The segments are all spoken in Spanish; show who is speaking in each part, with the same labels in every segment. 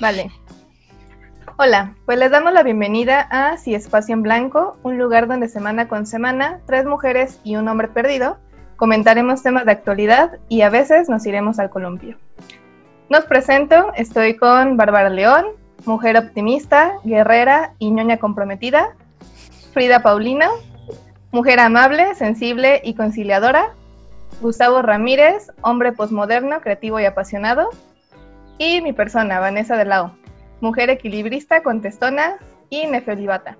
Speaker 1: Vale. Hola, pues les damos la bienvenida a Si Espacio en Blanco, un lugar donde semana con semana, tres mujeres y un hombre perdido, comentaremos temas de actualidad y a veces nos iremos al columpio. Nos presento, estoy con Bárbara León, mujer optimista, guerrera y ñoña comprometida, Frida Paulino, mujer amable, sensible y conciliadora, Gustavo Ramírez, hombre posmoderno, creativo y apasionado, y mi persona, Vanessa de Lao, mujer equilibrista, contestona y nefelibata.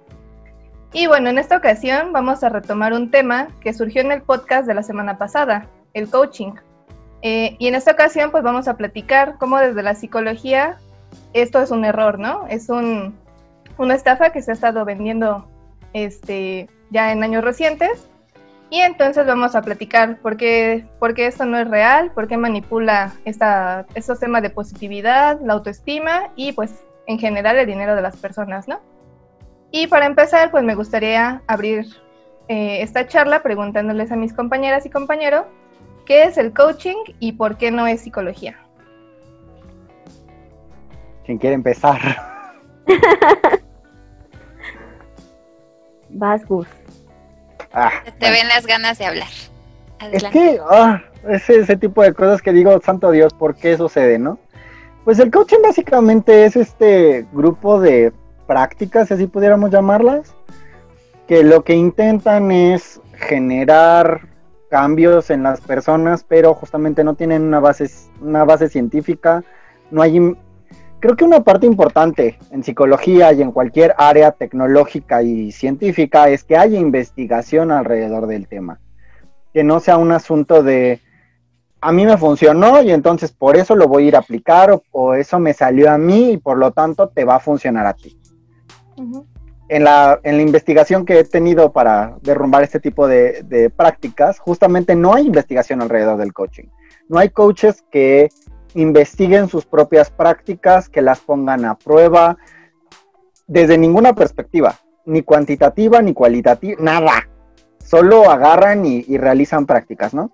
Speaker 1: Y bueno, en esta ocasión vamos a retomar un tema que surgió en el podcast de la semana pasada, el coaching. Eh, y en esta ocasión pues vamos a platicar cómo desde la psicología esto es un error, ¿no? Es un, una estafa que se ha estado vendiendo este, ya en años recientes. Y entonces vamos a platicar por qué, por qué esto no es real, por qué manipula esta, estos temas de positividad, la autoestima y pues en general el dinero de las personas, ¿no? Y para empezar, pues me gustaría abrir eh, esta charla preguntándoles a mis compañeras y compañeros qué es el coaching y por qué no es psicología.
Speaker 2: ¿Quién quiere empezar?
Speaker 3: Vas, Gus.
Speaker 4: Ah, Te ven las ganas de hablar.
Speaker 2: Es que es ese tipo de cosas que digo, santo Dios, ¿por qué sucede, no? Pues el coaching básicamente es este grupo de prácticas, así pudiéramos llamarlas, que lo que intentan es generar cambios en las personas, pero justamente no tienen una base, una base científica, no hay creo que una parte importante en psicología y en cualquier área tecnológica y científica es que haya investigación alrededor del tema. Que no sea un asunto de a mí me funcionó y entonces por eso lo voy a ir a aplicar o, eso me salió a mí y por lo tanto te va a funcionar a ti. en, la, en la investigación que he tenido para derrumbar este tipo de, de prácticas, justamente no hay investigación alrededor del coaching. No hay coaches que investiguen sus propias prácticas, que las pongan a prueba desde ninguna perspectiva, ni cuantitativa ni cualitativa, nada. Solo agarran y, realizan prácticas, ¿no?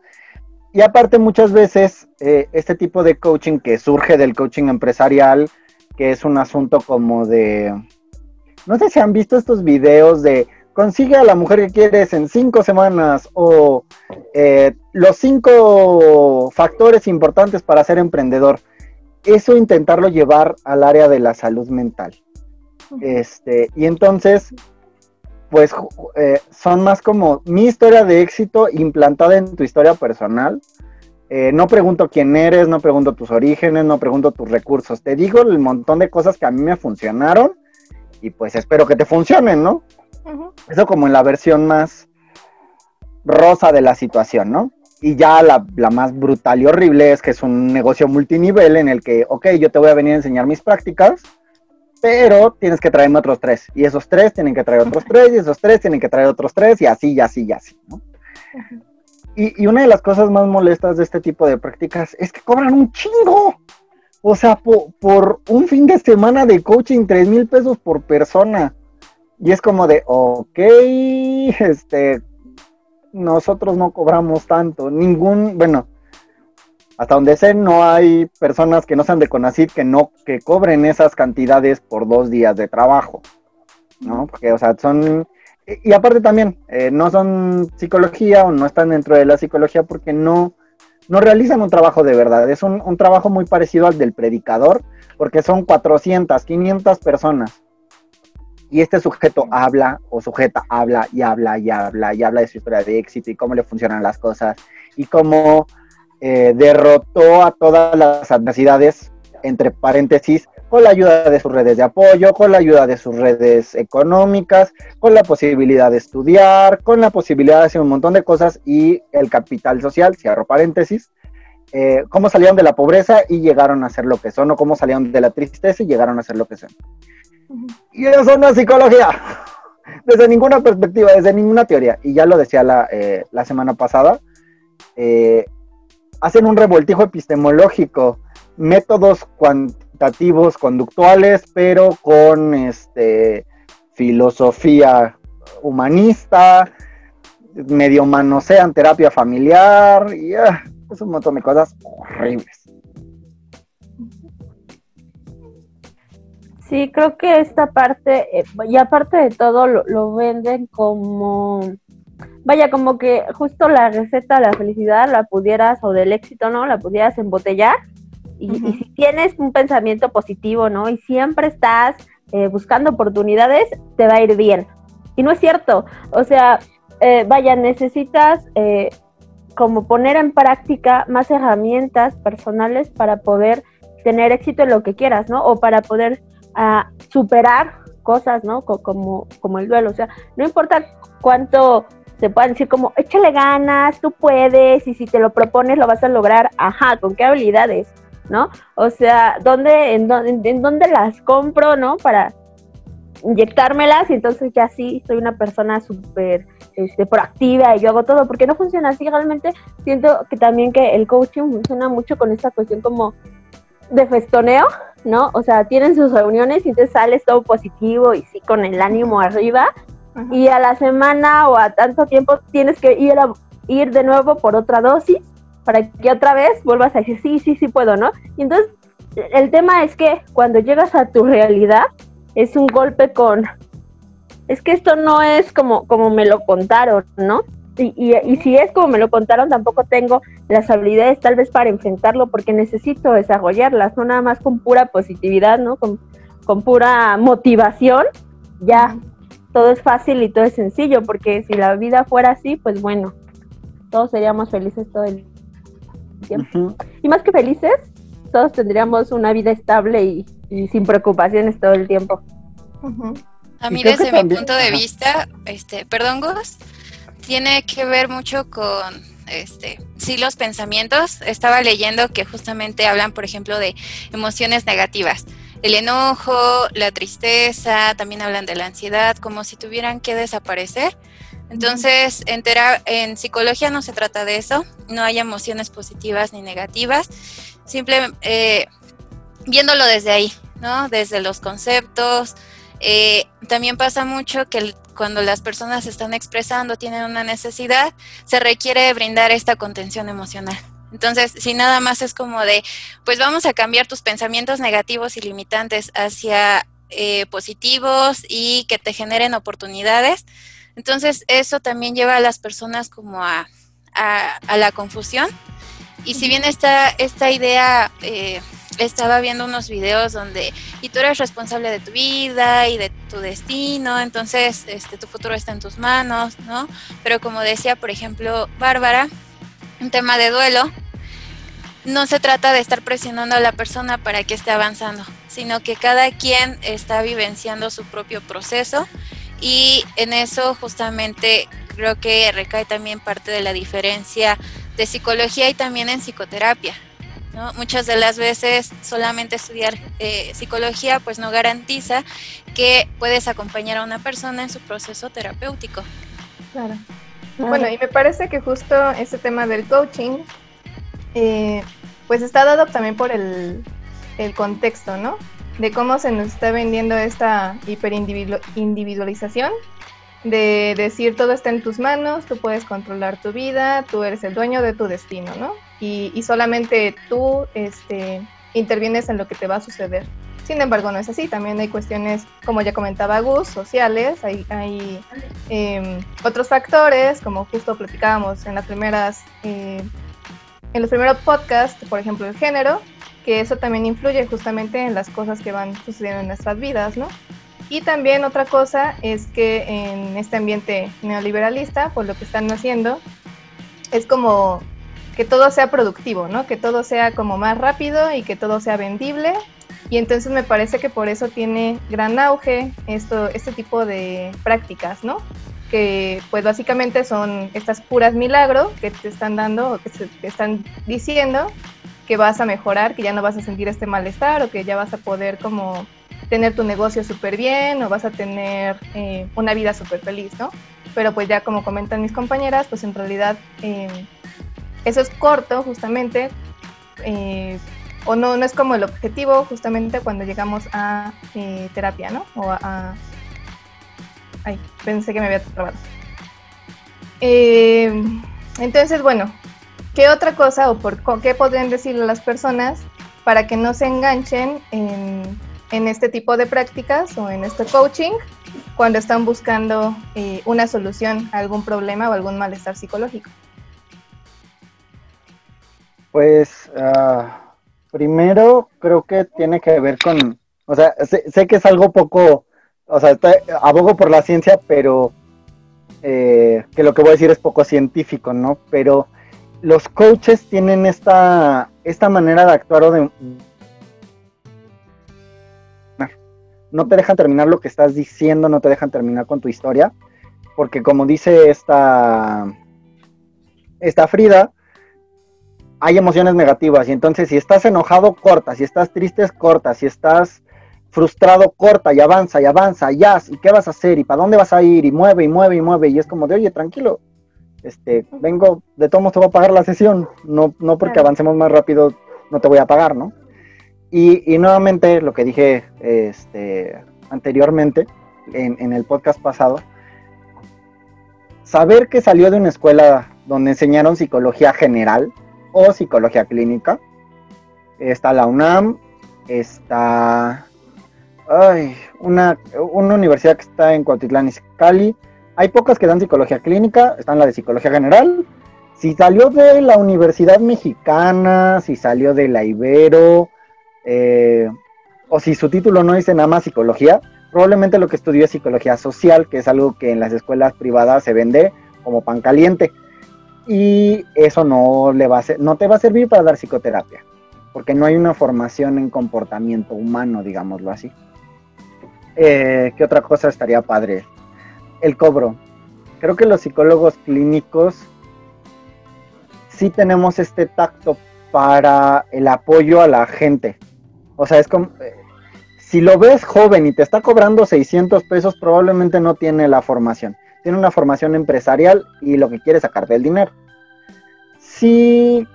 Speaker 2: Y aparte muchas veces eh, este tipo de coaching que surge del coaching empresarial, que es un asunto como de, no sé si han visto estos videos de consigue a la mujer que quieres en cinco semanas o eh, los cinco factores importantes para ser emprendedor. Eso intentarlo llevar al área de la salud mental. Este, y entonces, pues eh, son más como mi historia de éxito implantada en tu historia personal. Eh, no pregunto quién eres, no pregunto tus orígenes, no pregunto tus recursos. Te digo el montón de cosas que a mí me funcionaron y pues espero que te funcionen, ¿no? Eso como en la versión más rosa de la situación, ¿no? Y ya la, más brutal y horrible es que es un negocio multinivel en el que, ok, yo te voy a venir a enseñar mis prácticas, pero tienes que traerme otros tres. Y esos tres tienen que traer otros tres, y esos tres tienen que traer otros tres, y así, y así, y así, ¿no? y, una de las cosas más molestas de este tipo de prácticas es que cobran un chingo. O sea, por un fin de semana de coaching, tres mil pesos por persona. Y es como de, ok, este, nosotros no cobramos tanto. Ningún, bueno, hasta donde sé, no hay personas que no sean de CONACYT que no, que cobren esas cantidades por dos días de trabajo. ¿No? Porque, o sea, son. Y aparte también, eh, no son psicología o no están dentro de la psicología porque no, no realizan un trabajo de verdad. Es un, un trabajo muy parecido al del predicador, porque son 400, 500 personas y este sujeto habla o sujeta habla y habla y habla y habla de su historia de éxito y cómo le funcionan las cosas y cómo eh, derrotó a todas las adversidades, entre paréntesis, con la ayuda de sus redes de apoyo, con la ayuda de sus redes económicas, con la posibilidad de estudiar, con la posibilidad de hacer un montón de cosas y el capital social, cierro paréntesis, eh, cómo salieron de la pobreza y llegaron a ser lo que son, o cómo salieron de la tristeza y llegaron a ser lo que son. Y eso no es psicología, desde ninguna perspectiva, desde ninguna teoría. Y ya lo decía la, eh, semana pasada, eh, hacen un revoltijo epistemológico, métodos cuantitativos conductuales, pero con este, filosofía humanista, medio manosean terapia familiar, y ah, es un montón de cosas horribles.
Speaker 3: Sí, creo que esta parte, eh, y aparte de todo, lo, venden como, vaya, como que justo la receta de la felicidad la pudieras, o del éxito, ¿no? La pudieras embotellar. Y, si tienes un pensamiento positivo, ¿no? Y siempre estás eh, buscando oportunidades, te va a ir bien. Y no es cierto. O sea, eh, vaya, necesitas como poner en práctica más herramientas personales para poder tener éxito en lo que quieras, ¿no? O para poder a superar cosas, ¿no? Como, como el duelo. O sea, no importa cuánto te puedan decir como, échale ganas, tú puedes, y si te lo propones lo vas a lograr, ajá, ¿con qué habilidades? ¿No? O sea, ¿dónde, en, en, dónde las compro, ¿no? Para inyectármelas y entonces ya sí soy una persona súper este, proactiva y yo hago todo, porque no funciona así, realmente siento que también que el coaching funciona mucho con esta cuestión como de festoneo, ¿no? O sea, tienen sus reuniones y entonces sales todo positivo y sí con el ánimo arriba. Y a la semana o a tanto tiempo tienes que ir a ir de nuevo por otra dosis para que otra vez vuelvas a decir sí, sí, sí puedo, ¿no? Y entonces el tema es que cuando llegas a tu realidad es un golpe con es que esto no es como como me lo contaron, ¿no? Y, y, si es como me lo contaron, tampoco tengo las habilidades tal vez para enfrentarlo porque necesito desarrollarlas, no nada más con pura positividad, ¿no? Con, con pura motivación, ya todo es fácil y todo es sencillo, porque si la vida fuera así, pues bueno, todos seríamos felices todo el tiempo. Y más que felices, todos tendríamos una vida estable y, sin preocupaciones todo el tiempo.
Speaker 4: A mí desde mi punto de vista, este, perdón, Gus, tiene que ver mucho con este, sí los pensamientos. Estaba leyendo que justamente hablan, por ejemplo, de emociones negativas. El enojo, la tristeza, también hablan de la ansiedad, como si tuvieran que desaparecer. Entonces, en, en psicología no se trata de eso, no hay emociones positivas ni negativas, simplemente eh, viéndolo desde ahí, ¿no? Desde los conceptos. Eh, también pasa mucho que cuando las personas están expresando, tienen una necesidad, se requiere brindar esta contención emocional. Entonces, si nada más es como de, pues vamos a cambiar tus pensamientos negativos y limitantes hacia eh, positivos y que te generen oportunidades, entonces eso también lleva a las personas como a, a, la confusión. Y si bien está esta idea eh, estaba viendo unos videos donde y tú eres responsable de tu vida y de tu destino, entonces este tu futuro está en tus manos, ¿no? Pero como decía, por ejemplo, Bárbara, un tema de duelo, no se trata de estar presionando a la persona para que esté avanzando, sino que cada quien está vivenciando su propio proceso y en eso justamente creo que recae también parte de la diferencia de psicología y también en psicoterapia. Muchas de las veces solamente estudiar eh, psicología pues no garantiza que puedes acompañar a una persona en su proceso terapéutico.
Speaker 1: Claro. Bueno, y me parece que justo este tema del coaching eh, pues está dado también por el, el contexto, ¿no? De cómo se nos está vendiendo esta hiperindividualización de decir todo está en tus manos, tú puedes controlar tu vida, tú eres el dueño de tu destino, ¿no? Y, solamente tú este, intervienes en lo que te va a suceder. Sin embargo, no es así. También hay cuestiones, como ya comentaba Gus, sociales. Hay, hay em, otros factores, como justo platicábamos en las primeras, eh, en los primeros podcasts, por ejemplo, el género, que eso también influye justamente en las cosas que van sucediendo en nuestras vidas, ¿no? Y también otra cosa es que en este ambiente neoliberalista, pues lo que están haciendo es como que todo sea productivo, ¿no? Que todo sea como más rápido y que todo sea vendible. Y entonces me parece que por eso tiene gran auge esto, este tipo de prácticas, ¿no? Que pues básicamente son estas puras milagros que te están dando o que te están diciendo que vas a mejorar, que ya no vas a sentir este malestar o que ya vas a poder como tener tu negocio súper bien o vas a tener eh, una vida súper feliz, ¿no? Pero pues ya como comentan mis compañeras, pues en realidad eh, eso es corto justamente, eh, o no, no es como el objetivo justamente cuando llegamos a terapia, ¿no? O a, Ay, pensé que me había trabado. entonces, bueno, ¿qué otra cosa o por qué podrían decirle a las personas para que no se enganchen en en este tipo de prácticas o en este coaching cuando están buscando eh, una solución a algún problema o algún malestar psicológico?
Speaker 2: Pues ah, primero creo que tiene que ver con, o sea, sé, que es algo poco, o sea, abogo por la ciencia, pero eh, que lo que voy a decir es poco científico, ¿no? Pero los coaches tienen esta, esta manera de actuar o de... No te dejan terminar lo que estás diciendo, no te dejan terminar con tu historia, porque como dice esta, esta Frida, hay emociones negativas y entonces si estás enojado, corta, si estás triste, corta, si estás frustrado, corta y avanza y avanza, ya, ¿y qué vas a hacer? ¿Y para dónde vas a ir? Y mueve y mueve y mueve y es como de, oye, tranquilo, este, vengo, de todos modos te voy a pagar la sesión, no, no porque avancemos más rápido no te voy a pagar, ¿no? Y, nuevamente lo que dije este, anteriormente en, el podcast pasado, saber que salió de una escuela donde enseñaron psicología general o psicología clínica, está la UNAM, está ay, una, una universidad que está en Cuautitlán Cali, hay pocas que dan psicología clínica, están la de psicología general. Si salió de la Universidad Mexicana, si salió de la Ibero, eh, o si su título no dice nada más psicología, probablemente lo que estudió es psicología social, que es algo que en las escuelas privadas se vende como pan caliente. Y eso no, le va a no te va a servir para dar psicoterapia, porque no hay una formación en comportamiento humano, digámoslo así. Eh, ¿Qué otra cosa estaría padre? el cobro. Creo que los psicólogos clínicos sí tenemos este tacto para el apoyo a la gente. O sea, es como, eh, si lo ves joven y te está cobrando 600 pesos, probablemente no tiene la formación. Tiene una formación empresarial y lo que quiere es sacarte el dinero. Si,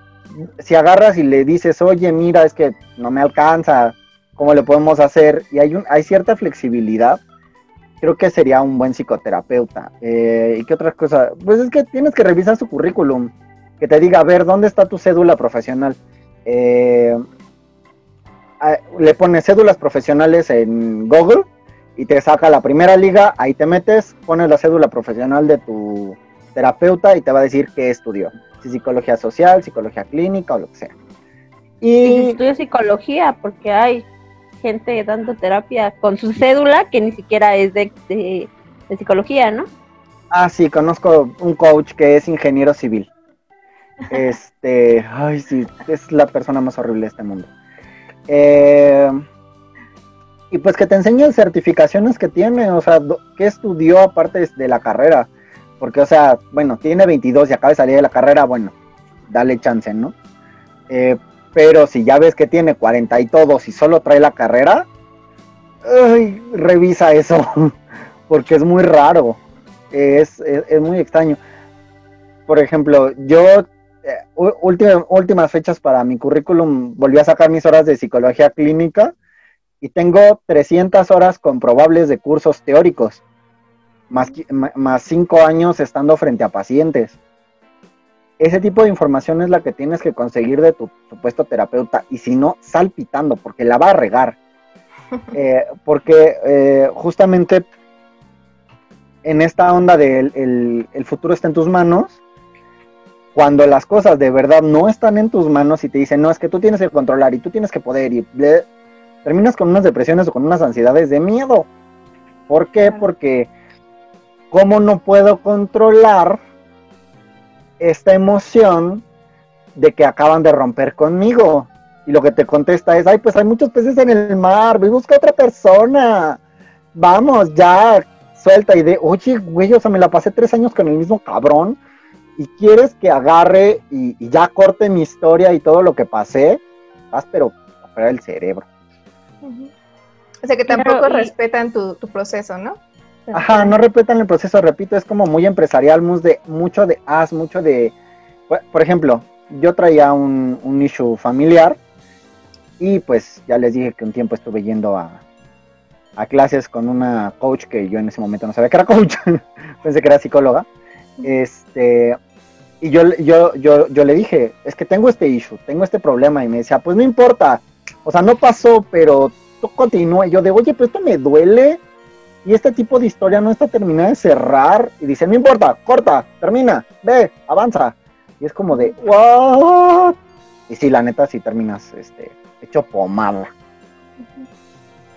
Speaker 2: si agarras y le dices, oye, mira, es que no me alcanza, ¿cómo le podemos hacer? Y hay, un, hay cierta flexibilidad creo que sería un buen psicoterapeuta. Eh, ¿Y qué otras cosas? Pues es que tienes que revisar su currículum, que te diga, a ver, ¿dónde está tu cédula profesional? Eh, le pones cédulas profesionales en Google y te saca la primera liga, ahí te metes, pones la cédula profesional de tu terapeuta y te va a decir qué estudió. Si psicología social, psicología clínica o lo que sea.
Speaker 3: Y, estudio psicología, porque hay gente dando terapia con su cédula que ni siquiera es de, de, psicología, ¿no?
Speaker 2: Ah, sí, conozco un coach que es ingeniero civil. Este, ay, sí, es la persona más horrible de este mundo. Eh, y pues que te enseñe certificaciones que tiene, o sea, ¿qué estudió aparte de la carrera? Porque, o sea, bueno, tiene 22 y acaba de salir de la carrera, bueno, dale chance, ¿no? Eh, pero si ya ves que tiene 40 y todos y solo trae la carrera, revisa eso, porque es muy raro, es, muy extraño. Por ejemplo, yo, eh, últimas fechas para mi currículum, volví a sacar mis horas de psicología clínica y tengo 300 horas comprobables de cursos teóricos, más, más 5 años estando frente a pacientes ese tipo de información es la que tienes que conseguir de tu supuesto terapeuta y si no, salpitando, porque la va a regar. Eh, porque eh, justamente en esta onda del el, futuro está en tus manos, cuando las cosas de verdad no están en tus manos y te dicen, no, es que tú tienes que controlar y tú tienes que poder y terminas con unas depresiones o con unas ansiedades de miedo. ¿Por qué? Porque ¿cómo no puedo controlar esta emoción de que acaban de romper conmigo. Y lo que te contesta es, ay, pues hay muchos peces en el mar, voy busca otra persona. Vamos, ya, suelta. Y de, oye, güey, o sea, me la pasé tres años con el mismo cabrón. Y quieres que agarre y, ya corte mi historia y todo lo que pasé. Vas, pero para el cerebro.
Speaker 1: O sea que tampoco respetan tu, tu proceso, ¿no?
Speaker 2: Ajá, no respetan el proceso, repito, es como muy empresarial, muy de, mucho de as, mucho de... Por ejemplo, yo traía un, un issue familiar y pues ya les dije que un tiempo estuve yendo a, a clases con una coach que yo en ese momento no sabía que era coach, pensé que era psicóloga. Este, y yo, yo, yo, yo le dije, es que tengo este issue, tengo este problema, y me decía, pues no importa, o sea, no pasó, pero esto continúa. Y yo de, oye, pero esto me duele. Y este tipo de historia no está terminada de cerrar. Y dice, no importa, corta, termina, ve, avanza. Y es como de, ¿what? Y sí, la neta, sí terminas este, hecho pomada.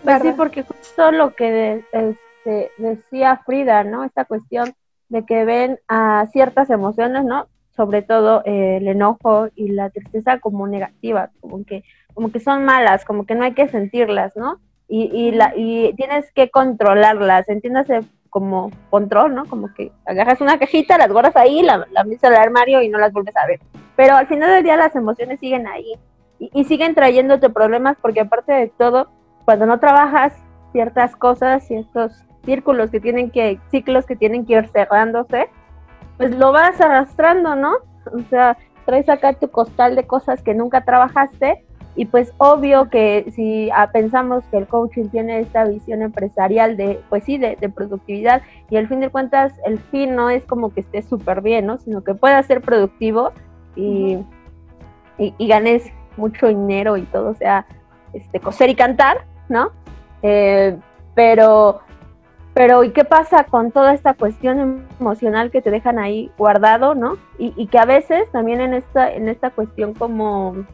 Speaker 3: Pues sí, porque justo lo que este, decía Frida, ¿no? Esta cuestión de que ven a ciertas emociones, ¿no? Sobre todo eh, el enojo y la tristeza como negativas, como que, como que son malas, como que no hay que sentirlas, ¿no? Y, y, la, y tienes que controlarlas, entiéndase como control, ¿no? Como que agarras una cajita, las guardas ahí, la, la metes al armario y no las vuelves a ver. Pero al final del día las emociones siguen ahí y, y siguen trayéndote problemas porque aparte de todo, cuando no trabajas ciertas cosas, ciertos círculos que tienen que, ciclos que tienen que ir cerrándose, pues lo vas arrastrando, ¿no? O sea, traes acá tu costal de cosas que nunca trabajaste y pues obvio que si ah, pensamos que el coaching tiene esta visión empresarial de, pues sí, de, productividad y al fin de cuentas el fin no es como que esté súper bien, ¿no? Sino que pueda ser productivo y, y, ganes mucho dinero y todo, o sea, este, coser y cantar, ¿no? Eh, pero pero ¿y qué pasa con toda esta cuestión emocional que te dejan ahí guardado, ¿no? Y, que a veces también en esta, en esta cuestión como,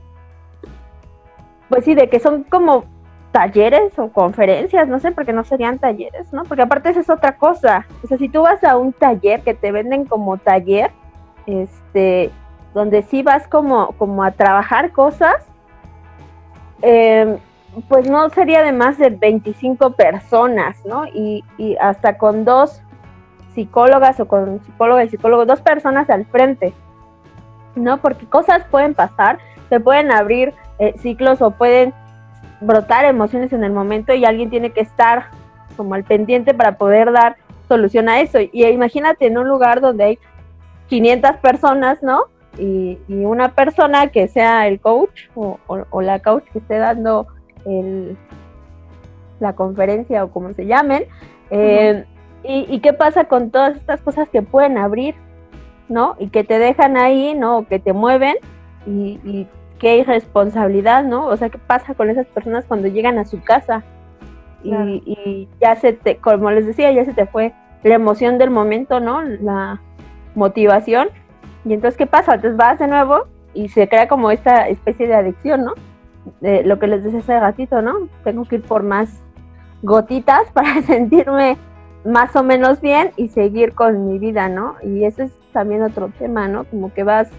Speaker 3: pues sí, de que son como talleres o conferencias, no sé, porque no serían talleres, ¿no? Porque aparte esa es otra cosa. O sea, si tú vas a un taller que te venden como taller, este, donde sí vas como, como a trabajar cosas, eh, pues no sería de más de 25 personas, ¿no? Y, y hasta con dos psicólogas o con psicóloga y psicólogo, dos personas al frente, ¿no? Porque cosas pueden pasar, se pueden abrir eh, ciclos o pueden brotar emociones en el momento y alguien tiene que estar como al pendiente para poder dar solución a eso. Y imagínate en un lugar donde hay 500 personas, ¿no? Y, una persona que sea el coach o, o la coach que esté dando el, la conferencia o como se llamen. Eh, y, qué pasa con todas estas cosas que pueden abrir, ¿no? Y que te dejan ahí, ¿no? que te mueven y, y qué irresponsabilidad, ¿no? O sea, ¿qué pasa con esas personas cuando llegan a su casa? Y, ya se te, como les decía, ya se te fue la emoción del momento, ¿no? La motivación. Y entonces, ¿qué pasa? Entonces vas de nuevo y se crea como esta especie de adicción, ¿no? Lo que les decía hace ratito, ¿no? Tengo que ir por más gotitas para sentirme más o menos bien y seguir con mi vida, ¿no? Y ese es también otro tema, ¿no? Como que vas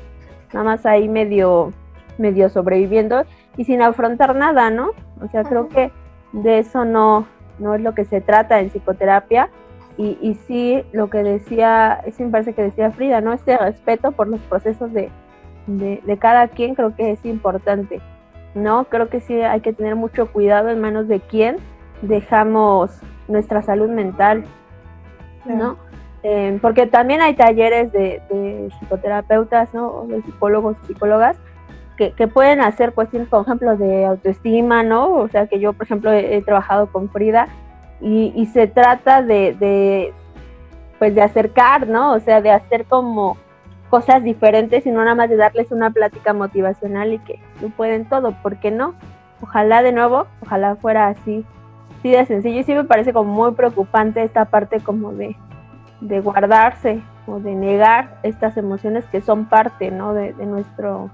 Speaker 3: nada más ahí medio, medio sobreviviendo y sin afrontar nada, ¿no? O sea, creo que de eso no, no es lo que se trata en psicoterapia. Y, y sí, lo que decía, es me parece que decía Frida, ¿no? Este respeto por los procesos de, de, de cada quien creo que es importante. ¿No? Creo que sí hay que tener mucho cuidado en manos de quién dejamos nuestra salud mental, ¿no? Eh, porque también hay talleres de, psicoterapeutas, ¿no? O de psicólogos psicólogas que, pueden hacer cuestiones, por ejemplo, de autoestima, ¿no? O sea, que yo, por ejemplo, he, trabajado con Frida y, y se trata de, de, pues, de acercar, ¿no? O sea, de hacer como cosas diferentes y no nada más de darles una plática motivacional y que lo pueden todo, ¿por qué no? Ojalá de nuevo, ojalá fuera así, así de sencillo y sí me parece como muy preocupante esta parte como de, de guardarse o de negar estas emociones que son parte, ¿no? De, de nuestro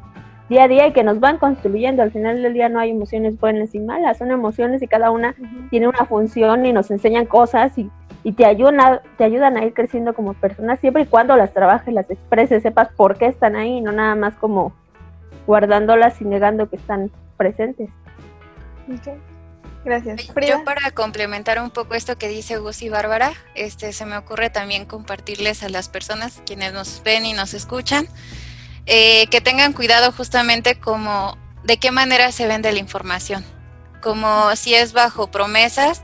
Speaker 3: día a día y que nos van construyendo. Al final del día no hay emociones buenas y malas, son emociones y cada una tiene una función y nos enseñan cosas y y te ayudan, te ayudan a ir creciendo como persona siempre y cuando las trabajes, las expreses, sepas por qué están ahí, no nada más como guardándolas y negando que están presentes.
Speaker 1: Gracias.
Speaker 4: Yo para complementar un poco esto que dice Gus y Bárbara, este, se me ocurre también compartirles a las personas quienes nos ven y nos escuchan, eh, que tengan cuidado justamente como de qué manera se vende la información, como si es bajo promesas,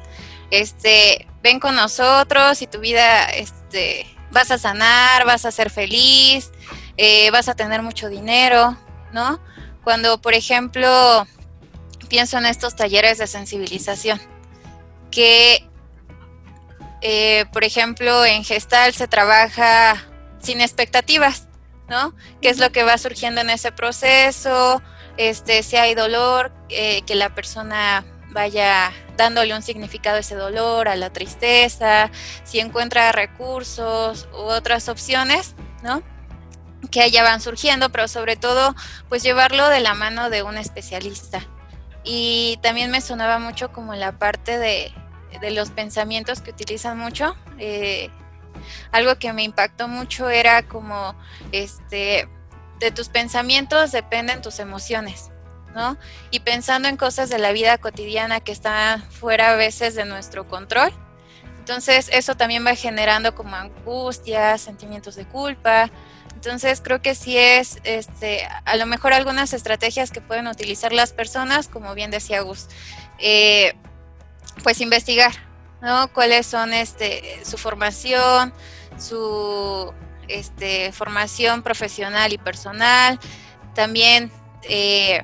Speaker 4: este, ven con nosotros y tu vida, este, vas a sanar, vas a ser feliz, eh, vas a tener mucho dinero, ¿no? Cuando, por ejemplo, pienso en estos talleres de sensibilización, que, eh, por ejemplo, en Gestal se trabaja sin expectativas, ¿no? ¿Qué es lo que va surgiendo en ese proceso? Este, si hay dolor, eh, que la persona vaya dándole un significado a ese dolor, a la tristeza, si encuentra recursos u otras opciones, ¿no? Que allá van surgiendo, pero sobre todo, pues llevarlo de la mano de un especialista. Y también me sonaba mucho como la parte de, los pensamientos que utilizan mucho. Eh, algo que me impactó mucho era como, este, de tus pensamientos dependen tus emociones. ¿No? Y pensando en cosas de la vida cotidiana que están fuera a veces de nuestro control. Entonces eso también va generando como angustia, sentimientos de culpa. Entonces creo que sí es, este, a lo mejor algunas estrategias que pueden utilizar las personas, como bien decía Gus, eh, pues investigar, ¿no? Cuáles son este, su formación, su este, formación profesional y personal, también eh,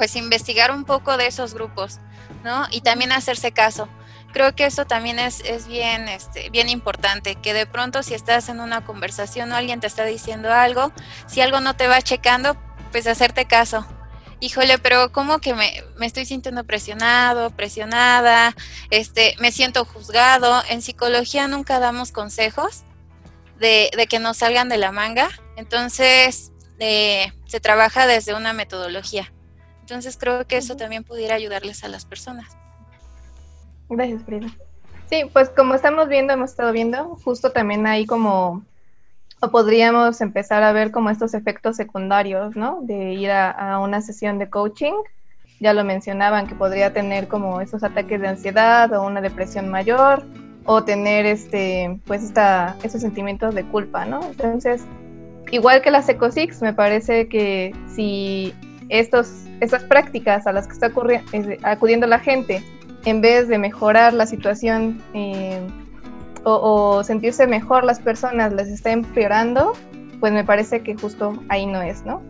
Speaker 4: pues investigar un poco de esos grupos, ¿no? Y también hacerse caso. Creo que eso también es, es bien, este, bien importante, que de pronto si estás en una conversación o alguien te está diciendo algo, si algo no te va checando, pues hacerte caso. Híjole, pero como que me, me estoy sintiendo presionado, presionada, este, me siento juzgado. En psicología nunca damos consejos de, de que nos salgan de la manga, entonces eh, se trabaja desde una metodología. Entonces creo que eso también pudiera ayudarles a las personas.
Speaker 1: Gracias, Frida. Sí, pues como estamos viendo, hemos estado viendo, justo también hay como, o podríamos empezar a ver como estos efectos secundarios, ¿no? De ir a, una sesión de coaching. Ya lo mencionaban, que podría tener como esos ataques de ansiedad o una depresión mayor, o tener este, pues esta, esos sentimientos de culpa, ¿no? Entonces, igual que las EcoSix, me parece que si estos esas prácticas a las que está acudiendo la gente, en vez de mejorar la situación eh, o, sentirse mejor las personas, les está empeorando, pues me parece que justo ahí no es, ¿no?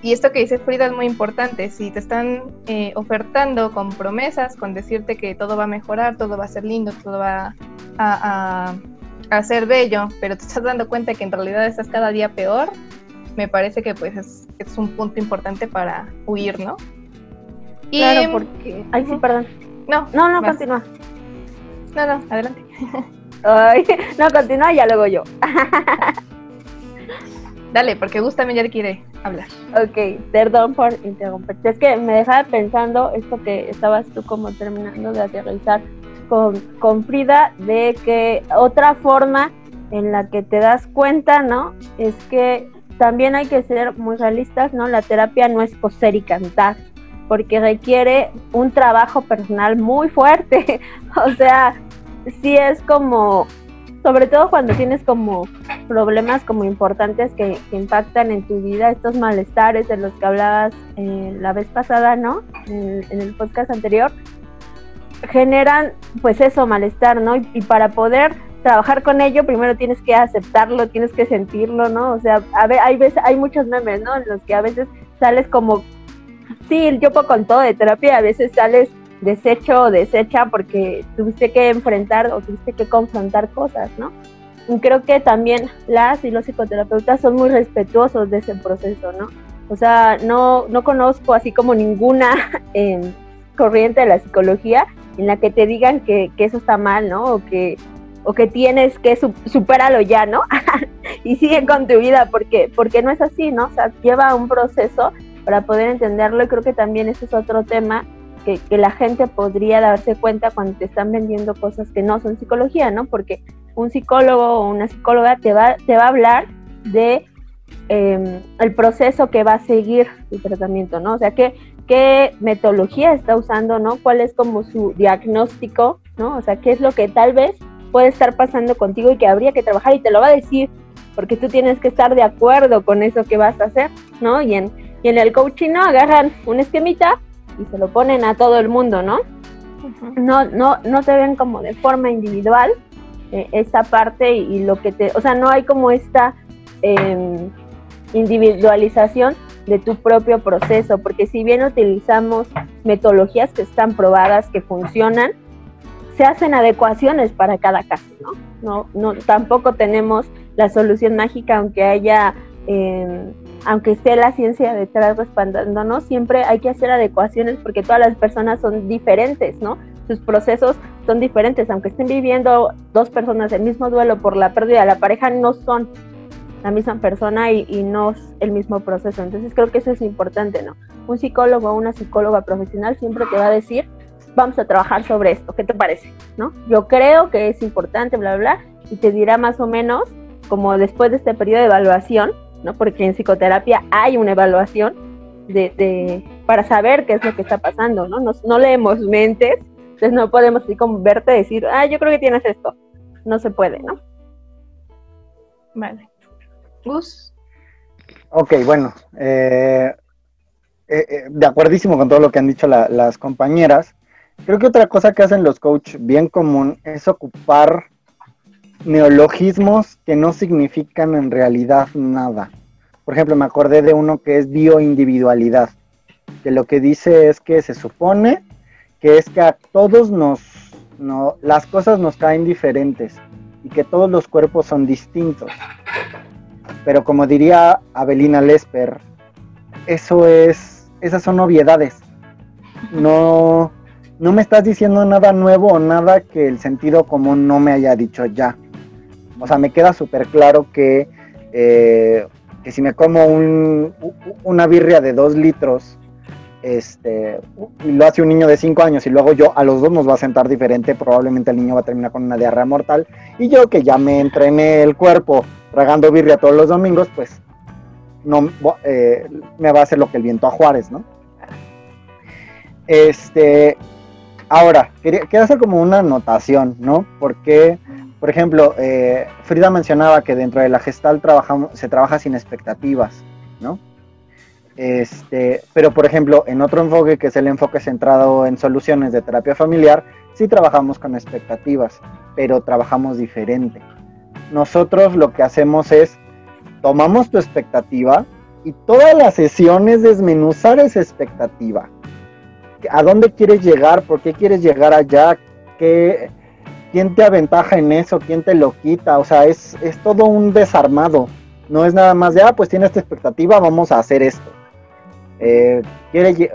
Speaker 1: Y esto que dice Frida es muy importante, si te están eh, ofertando con promesas, con decirte que todo va a mejorar, todo va a ser lindo, todo va a, a ser bello, pero te estás dando cuenta que en realidad estás cada día peor, me parece que pues es, es un punto importante para huir, ¿no?
Speaker 3: Y, claro, porque... Ay, sí, perdón. No, no, no, continúa.
Speaker 1: No, no, adelante.
Speaker 3: Ay, no, continúa ya luego yo.
Speaker 1: Dale, porque Gus también ya quiere hablar.
Speaker 3: Ok, perdón por interrumpirte. Es que me dejaba pensando esto que estabas tú como terminando de aterrizar con, con Frida, de que otra forma en la que te das cuenta, ¿no? Es que también hay que ser muy realistas, ¿no? La terapia no es coser y cantar, porque requiere un trabajo personal muy fuerte. o sea, sí es como, sobre todo cuando tienes como problemas como importantes que, impactan en tu vida, estos malestares de los que hablabas eh, la vez pasada, ¿no? En, el podcast anterior, generan pues eso, malestar, ¿no? y para poder trabajar con ello, primero tienes que aceptarlo, tienes que sentirlo, ¿no? O sea, a ver, hay veces, hay muchos memes, ¿no? En los que a veces sales como, sí, yo puedo con todo de terapia, a veces sales deshecho o deshecha porque tuviste que enfrentar o tuviste que confrontar cosas, ¿no? Creo que también las y los psicoterapeutas son muy respetuosos de ese proceso, ¿no? O sea, no, no conozco así como ninguna em, corriente de la psicología en la que te digan que, que eso está mal, ¿no? O que o que tienes que superarlo ya, ¿no? y sigue con tu vida porque, porque no es así, ¿no? O sea, lleva un proceso para poder entenderlo y creo que también ese es otro tema que, la gente podría darse cuenta cuando te están vendiendo cosas que no son psicología, ¿no? Porque un psicólogo o una psicóloga te va, te va a hablar de em, el proceso que va a seguir el tratamiento, ¿no? O sea, qué, qué metodología está usando, ¿no? ¿Cuál es como su diagnóstico, ¿no? O sea, qué es lo que tal vez puede estar pasando contigo y que habría que trabajar y te lo va a decir, porque tú tienes que estar de acuerdo con eso que vas a hacer, ¿no? Y en, y en el coaching, ¿no? Agarran un esquemita y se lo ponen a todo el mundo, ¿no? No, no, no te ven como de forma individual eh, esta parte y, lo que te, o sea, no hay como esta em, individualización de tu propio proceso, porque si bien utilizamos metodologías que están probadas, que funcionan, se hacen adecuaciones para cada caso, ¿no? No, tampoco tenemos la solución mágica, aunque haya em, aunque esté la ciencia detrás respaldándonos, siempre hay que hacer adecuaciones porque todas las personas son diferentes, ¿no? Sus procesos son diferentes, aunque estén viviendo dos personas el mismo duelo por la pérdida de la pareja, no son la misma persona y, y no es el mismo proceso. Entonces creo que eso es importante, ¿no? Un psicólogo o una psicóloga profesional siempre te va a decir, vamos a trabajar sobre esto, ¿qué te parece? ¿No? Yo creo que es importante, bla, bla, bla, y te dirá más o menos, como después de este periodo de evaluación, ¿no? Porque en psicoterapia hay una evaluación de, de, para saber qué es lo que está pasando, ¿no? no leemos mentes, entonces no podemos así como verte decir, ah, yo creo que tienes esto. No se puede, ¿no?
Speaker 1: Vale. Gus.
Speaker 2: Ok, bueno, eh, eh, eh, de acuerdísimo con todo lo que han dicho las compañeras. Creo que otra cosa que hacen los coach bien común es ocupar neologismos que no significan en realidad nada. Por ejemplo, me acordé de uno que es bioindividualidad, que lo que dice es que se supone que es que a todos nos, no, las cosas nos caen diferentes y que todos los cuerpos son distintos. Pero como diría Abelina Lesper, eso es, esas son obviedades. No, no me estás diciendo nada nuevo o nada que el sentido común no me haya dicho ya. O sea, me queda súper claro que, eh, que si me como un, una birria de dos litros este, y lo hace un niño de 5 años y luego yo, a los dos nos va a sentar diferente, probablemente el niño va a terminar con una diarrea mortal. Y yo que ya me entrené el cuerpo tragando birria todos los domingos, pues no eh, me va a hacer lo que el viento a Juárez, ¿no? Este, ahora, quería, hacer como una anotación, ¿no? Porque, por ejemplo, eh, Frida mencionaba que dentro de la gestal trabajamos, se trabaja sin expectativas, ¿no? Este, pero por ejemplo, en otro enfoque que es el enfoque centrado en soluciones de terapia familiar, sí trabajamos con expectativas, pero trabajamos diferente. Nosotros lo que hacemos es tomamos tu expectativa y todas las sesiones desmenuzar esa expectativa. ¿A dónde quieres llegar? ¿Por qué quieres llegar allá? ¿Qué, ¿Quién te aventaja en eso? ¿Quién te lo quita? O sea, es, es todo un desarmado. No es nada más de, ah, pues tiene esta expectativa, vamos a hacer esto eh, quiere,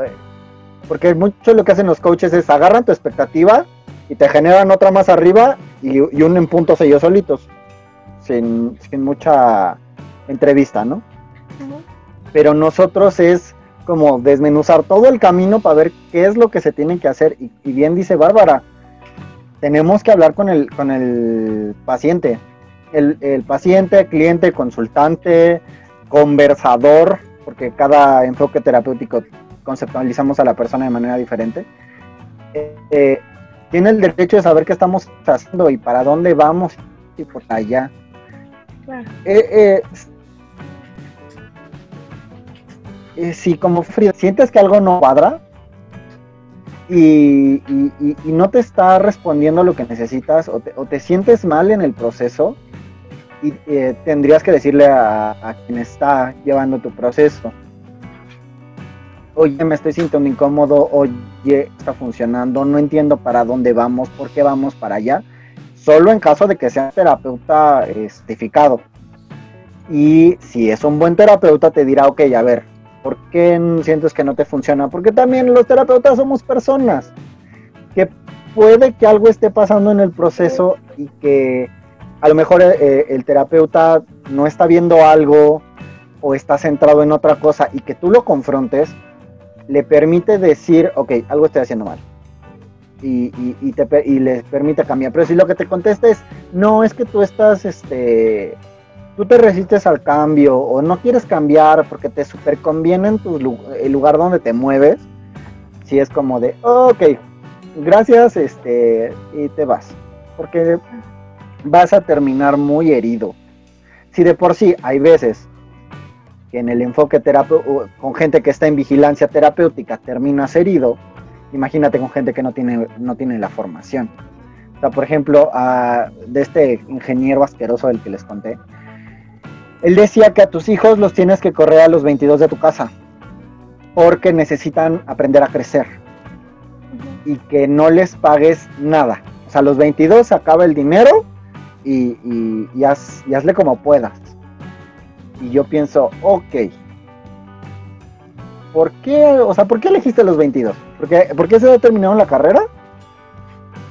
Speaker 2: porque mucho lo que hacen los coaches es agarran tu expectativa y te generan otra más arriba y, unen puntos ellos solitos, sin, mucha entrevista, ¿no? Pero nosotros es como desmenuzar todo el camino para ver qué es lo que se tiene que hacer. Y, y, bien dice Bárbara, tenemos que hablar con el, con el paciente. El, el paciente, cliente, consultante, conversador, porque cada enfoque terapéutico conceptualizamos a la persona de manera diferente, eh, eh, tiene el derecho de saber qué estamos haciendo y para dónde vamos y por allá. Eh, si como Frida sientes que algo no cuadra y, no te está respondiendo lo que necesitas o te, sientes mal en el proceso, y tendrías que decirle a, quien está llevando tu proceso, oye, me estoy sintiendo incómodo, oye, está funcionando, no entiendo para dónde vamos, por qué vamos para allá, solo en caso de que sea terapeuta certificado. Y si es un buen terapeuta, te dirá, ok, a ver, ¿por qué sientes que no te funciona? Porque también los terapeutas somos personas, que puede que algo esté pasando en el proceso y que a lo mejor eh, el terapeuta no está viendo algo o está centrado en otra cosa y que tú lo confrontes, le permite decir, ok, algo estoy haciendo mal. Y, y, te, y les permite cambiar. Pero si lo que te contesta es, no, es que tú estás, este, tú te resistes al cambio o no quieres cambiar porque te super conviene en tu, el lugar donde te mueves, si es como de, ok, gracias, este, y te vas. Porque vas a terminar muy herido. Si de por sí hay veces que en el enfoque terapéutico, con gente que está en vigilancia terapéutica terminas herido, imagínate con gente que no tiene, no tiene la formación. O sea, por ejemplo, de este ingeniero asqueroso del que les conté, él decía que a tus hijos los tienes que correr a los 22 de tu casa, porque necesitan aprender a crecer y que no les pagues nada. O sea, a los 22 se acaba el dinero y, y, hazle como puedas. Y yo pienso, ok, ¿por qué, o sea, ¿por qué elegiste los 22? ¿Por qué, ¿Por qué se la carrera?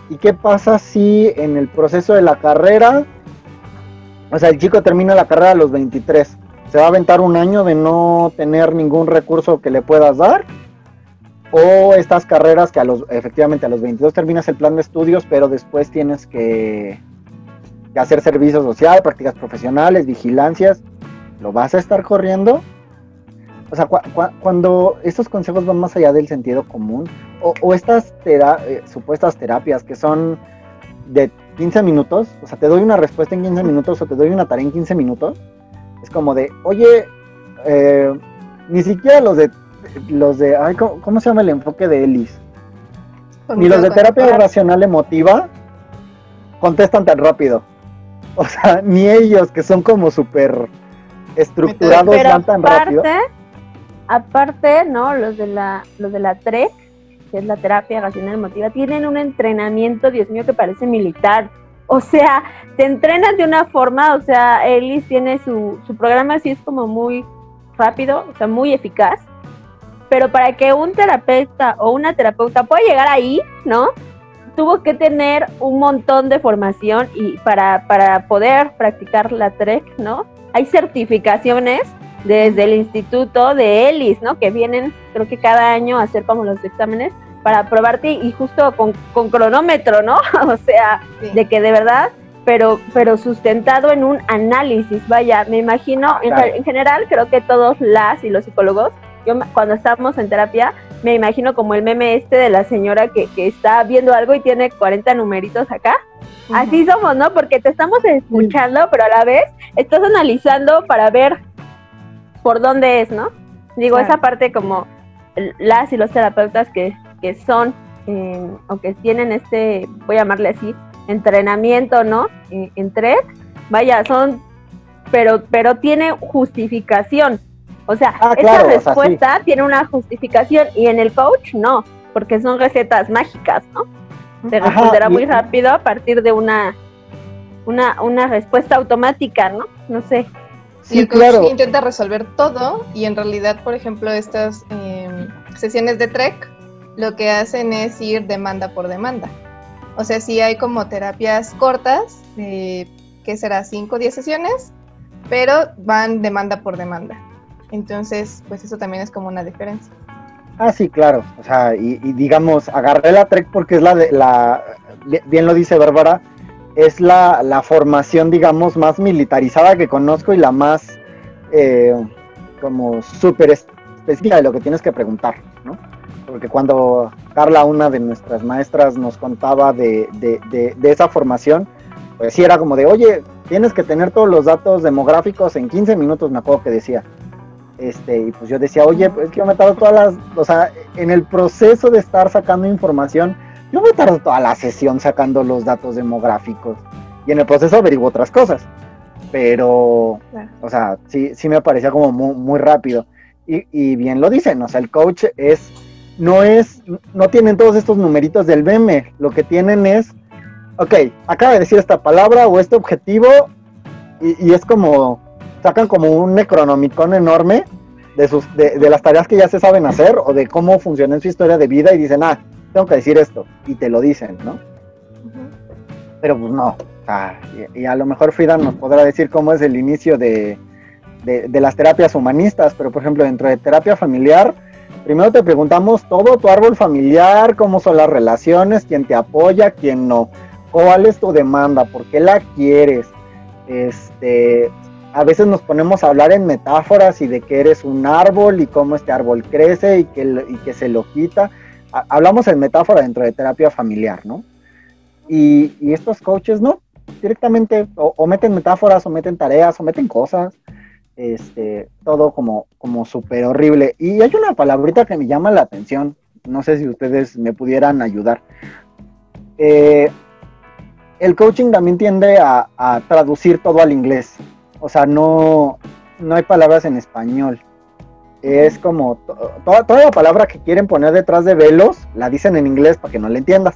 Speaker 2: ¿Y qué pasa si en el proceso de la carrera, o sea, el chico termina la carrera a los 23? ¿Se va a aventar un año de no tener ningún recurso que le puedas dar? ¿O estas carreras que a los, efectivamente a los 22 terminas el plan de estudios, pero después tienes que, hacer servicio social, prácticas profesionales, vigilancias? ¿Lo vas a estar corriendo? O sea, cuando estos consejos van más allá del sentido común, o, estas eh, supuestas terapias que son de 15 minutos, o sea, te doy una respuesta en 15 minutos o te doy una tarea en 15 minutos, es como de, oye, eh, ni siquiera los de, los de, ay, ¿cómo, se llama el enfoque de Ellis? Ni los de terapia racional emotiva contestan tan rápido. O sea, ni ellos que son como súper estructurados van tan rápido
Speaker 3: aparte, ¿no? Los de la, los de la TREC, que es la terapia racional emotiva, tienen un entrenamiento, Dios mío, que parece militar. O sea, te entrenan de una forma, o sea, Ellis tiene su, su programa así es como muy rápido, o sea, muy eficaz. Pero para que un terapeuta o una terapeuta pueda llegar ahí, ¿no? Tuvo que tener un montón de formación y para, para poder practicar la TREC, ¿no? Hay certificaciones desde el instituto de ELIS, ¿no? Que vienen, creo que cada año a hacer como los exámenes para probarte y justo con, cronómetro, ¿no? o sea, de que de verdad, pero, pero sustentado en un análisis, vaya, me imagino, en, general creo que todos las y los psicólogos, yo cuando estamos en terapia, me imagino como el meme este de la señora que, que está viendo algo y tiene 40 numeritos acá. Así somos, ¿no? Porque te estamos escuchando, pero a la vez estás analizando para ver por dónde es, ¿no? Digo, esa parte como las y los terapeutas que, que son eh, o que tienen este, voy a llamarle así, entrenamiento, ¿no? Eh, en vaya, son, pero, pero tiene justificación. O sea, ah, esa respuesta tiene una justificación y en el coach no, porque son recetas mágicas, ¿no? Se responderá muy rápido a partir de una, una, una respuesta automática, ¿no? No sé.
Speaker 1: Sí, el coach intenta resolver todo y en realidad, por ejemplo, estas em, sesiones de TREC lo que hacen es ir demanda por demanda. O sea, sí hay como terapias cortas, de, que será 5 o 10 sesiones, pero van demanda por demanda. Entonces, pues eso también es como una diferencia.
Speaker 2: Ah, sí, claro. O sea, y, digamos, agarré la TREC porque es la de la, bien lo dice Bárbara, es la, la, formación, digamos, más militarizada que conozco y la más eh, como súper específica de lo que tienes que preguntar, ¿no? Porque cuando Carla, una de nuestras maestras, nos contaba de, de, de, esa formación, pues sí era como de, oye, tienes que tener todos los datos demográficos en 15 minutos, me acuerdo que decía. Este, y pues yo decía, oye, pues que yo me tardo todas las, o sea, en el proceso de estar sacando información, yo me tardo toda la sesión sacando los datos demográficos y en el proceso averiguo otras cosas. Pero, o sea, sí, sí me parecía como muy, rápido. Y, bien lo dicen, o sea, el coach es, no es, no tienen todos estos numeritos del meme, lo que tienen es, ok, acaba de decir esta palabra o este objetivo y, es como, sacan como un necronomicon enorme de, sus, de, de, las tareas que ya se saben hacer o de cómo funciona en su historia de vida y dicen, ah, tengo que decir esto, y te lo dicen, ¿no? Pero pues no, y, a lo mejor Frida nos podrá decir cómo es el inicio de, de, las terapias humanistas, pero por ejemplo dentro de terapia familiar, primero te preguntamos todo tu árbol familiar, cómo son las relaciones, quién te apoya, quién no, cuál es tu demanda, por qué la quieres, este, a veces nos ponemos a hablar en metáforas y de que eres un árbol y cómo este árbol crece y que, y que se lo quita hablamos en metáfora dentro de terapia familiar, ¿no? Y, estos coaches no, directamente o, meten metáforas o meten tareas o meten cosas, este, todo como, como súper horrible. Y hay una palabrita que me llama la atención, no sé si ustedes me pudieran ayudar. Eh, el coaching también tiende a, a, traducir todo al inglés, o sea, no, no hay palabras en español es como toda, toda la palabra que quieren poner detrás de velos la dicen en inglés para que no la entiendas.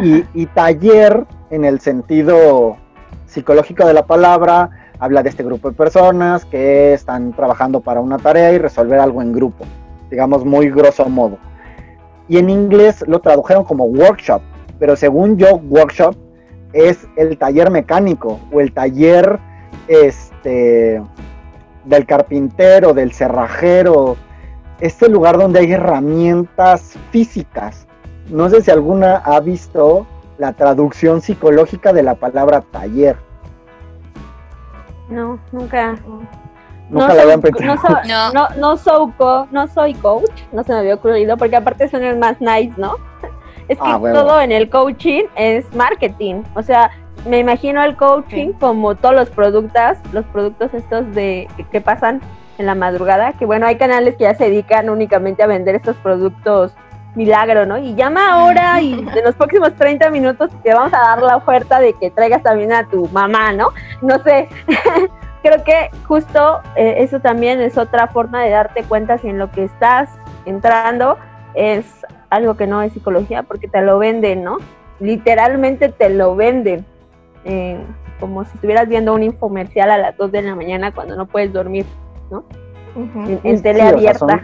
Speaker 2: Y, taller en el sentido psicológico de la palabra, habla de este grupo de personas que están trabajando para una tarea y resolver algo en grupo, digamos muy grosso modo. Y en inglés lo tradujeron como workshop, pero según yo, workshop es el taller mecánico o el taller este, del carpintero, del cerrajero, este lugar donde hay herramientas físicas. No sé si alguna ha visto la traducción psicológica de la palabra taller.
Speaker 3: No, nunca.
Speaker 2: Nunca
Speaker 3: no
Speaker 2: la habían pensado.
Speaker 3: No, soy-
Speaker 4: No.
Speaker 3: no, no soy co- no soy coach, no se me había ocurrido, porque aparte son el más nice, ¿no? Es que
Speaker 2: Ah, huevo.
Speaker 3: todo en el coaching es marketing. O sea, me imagino el coaching
Speaker 1: Sí.
Speaker 3: como todos los productos, los productos estos de que, que pasan en la madrugada, que bueno, hay canales que ya se dedican únicamente a vender estos productos milagro, ¿no? Y llama ahora y en los próximos 30 minutos te vamos a dar la oferta de que traigas también a tu mamá, ¿no? No sé, creo que justo eh, eso también es otra forma de darte cuenta si en lo que estás entrando es algo que no es psicología, porque te lo venden, ¿no? Literalmente te lo venden. Eh, como si estuvieras viendo un infomercial a las 2 de la mañana cuando no puedes dormir
Speaker 1: Ujú.
Speaker 3: en, en
Speaker 2: Sí,
Speaker 3: tele
Speaker 2: o sea,
Speaker 3: abierta.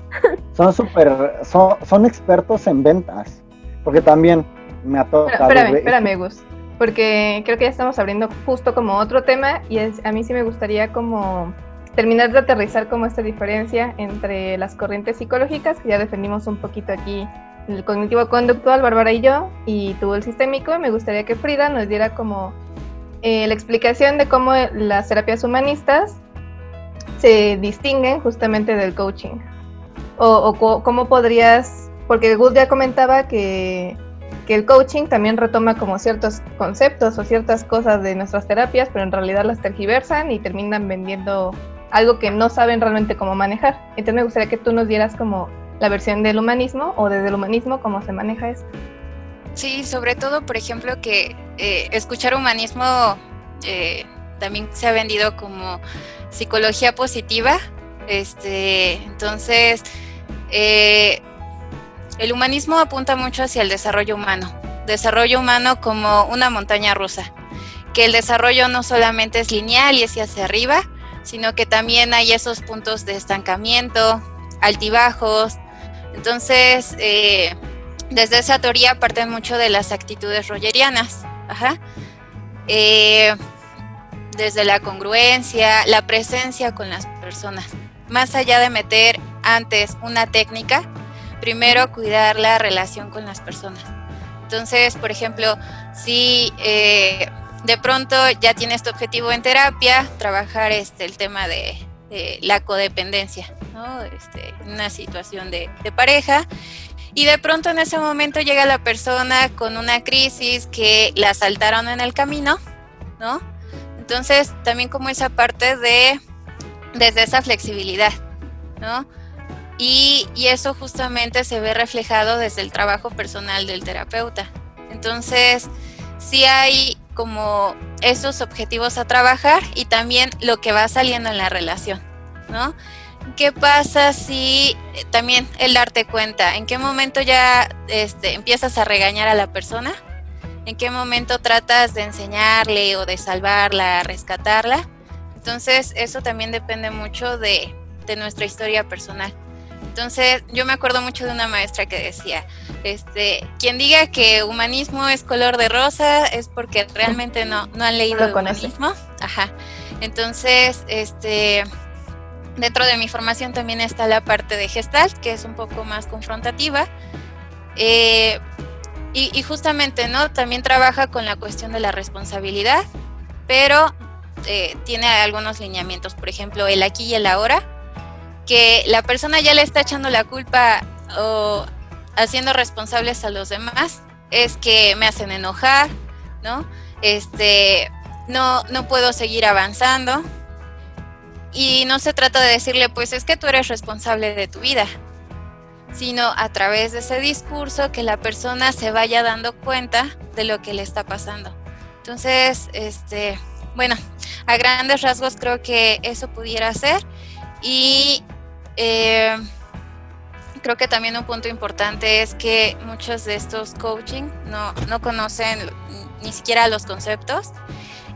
Speaker 2: son- súper, son, son expertos en ventas, porque también me ha
Speaker 1: Espera-
Speaker 2: tocado.
Speaker 1: Espérame,
Speaker 2: ver-
Speaker 1: espérame, Gus. Porque creo que ya estamos abriendo justo como otro tema y es, a mí sí me gustaría como terminar de aterrizar como esta diferencia entre las corrientes psicológicas, que ya defendimos un poquito aquí el cognitivo conductual, Bárbara y yo, y tú el sistémico, me gustaría que Frida nos diera como eh, la explicación de cómo las terapias humanistas se distinguen justamente del coaching. O, cómo podrías, porque Gus ya comentaba que que el coaching también retoma como ciertos conceptos o ciertas cosas de nuestras terapias, pero en realidad las tergiversan y terminan vendiendo algo que no saben realmente cómo manejar. Entonces me gustaría que tú nos dieras como la versión del humanismo o desde el humanismo cómo se maneja eso.
Speaker 4: Sí, sobre todo, por ejemplo, que eh, escuchar humanismo eh, también se ha vendido como psicología positiva. Este, entonces, eh, el humanismo apunta mucho hacia el desarrollo humano, desarrollo humano como una montaña rusa, que el desarrollo no solamente es lineal y es hacia arriba, sino que también hay esos puntos de estancamiento, altibajos. Entonces, eh, desde esa teoría parten mucho de las actitudes rogerianas. Ajá. Eh, desde la congruencia, la presencia con las personas. Más allá de meter antes una técnica, primero cuidar la relación con las personas. Entonces, por ejemplo, si eh, de pronto ya tienes tu objetivo en terapia, trabajar este, el tema de, de la codependencia, ¿no? Este, una situación de, de pareja, y de pronto en ese momento llega la persona con una crisis que la saltaron en el camino, ¿no? Entonces, también como esa parte de, desde esa flexibilidad, ¿no? Y, y, eso justamente se ve reflejado desde el trabajo personal del terapeuta. Entonces, sí hay como esos objetivos a trabajar y también lo que va saliendo en la relación, ¿no? ¿Qué pasa si eh, también el darte cuenta? ¿En qué momento ya este, empiezas a regañar a la persona? ¿En qué momento tratas de enseñarle o de salvarla, rescatarla? Entonces, eso también depende mucho de, de nuestra historia personal. Entonces, yo me acuerdo mucho de una maestra que decía, este, quien diga que humanismo es color de rosa es porque realmente no, no han leído el humanismo. Ajá. Entonces, este, dentro de mi formación también está la parte de Gestalt, que es un poco más confrontativa. Eh, y, justamente, ¿no? También trabaja con la cuestión de la responsabilidad, pero eh, tiene algunos lineamientos, por ejemplo, el aquí y el ahora, que la persona ya le está echando la culpa o haciendo responsables a los demás, es que me hacen enojar, ¿no? Este, no, no puedo seguir avanzando. Y no se trata de decirle, pues es que tú eres responsable de tu vida, sino a través de ese discurso que la persona se vaya dando cuenta de lo que le está pasando. Entonces, este, bueno, a grandes rasgos creo que eso pudiera ser. Y eh, creo que también un punto importante es que muchos de estos coaching no, no conocen ni siquiera los conceptos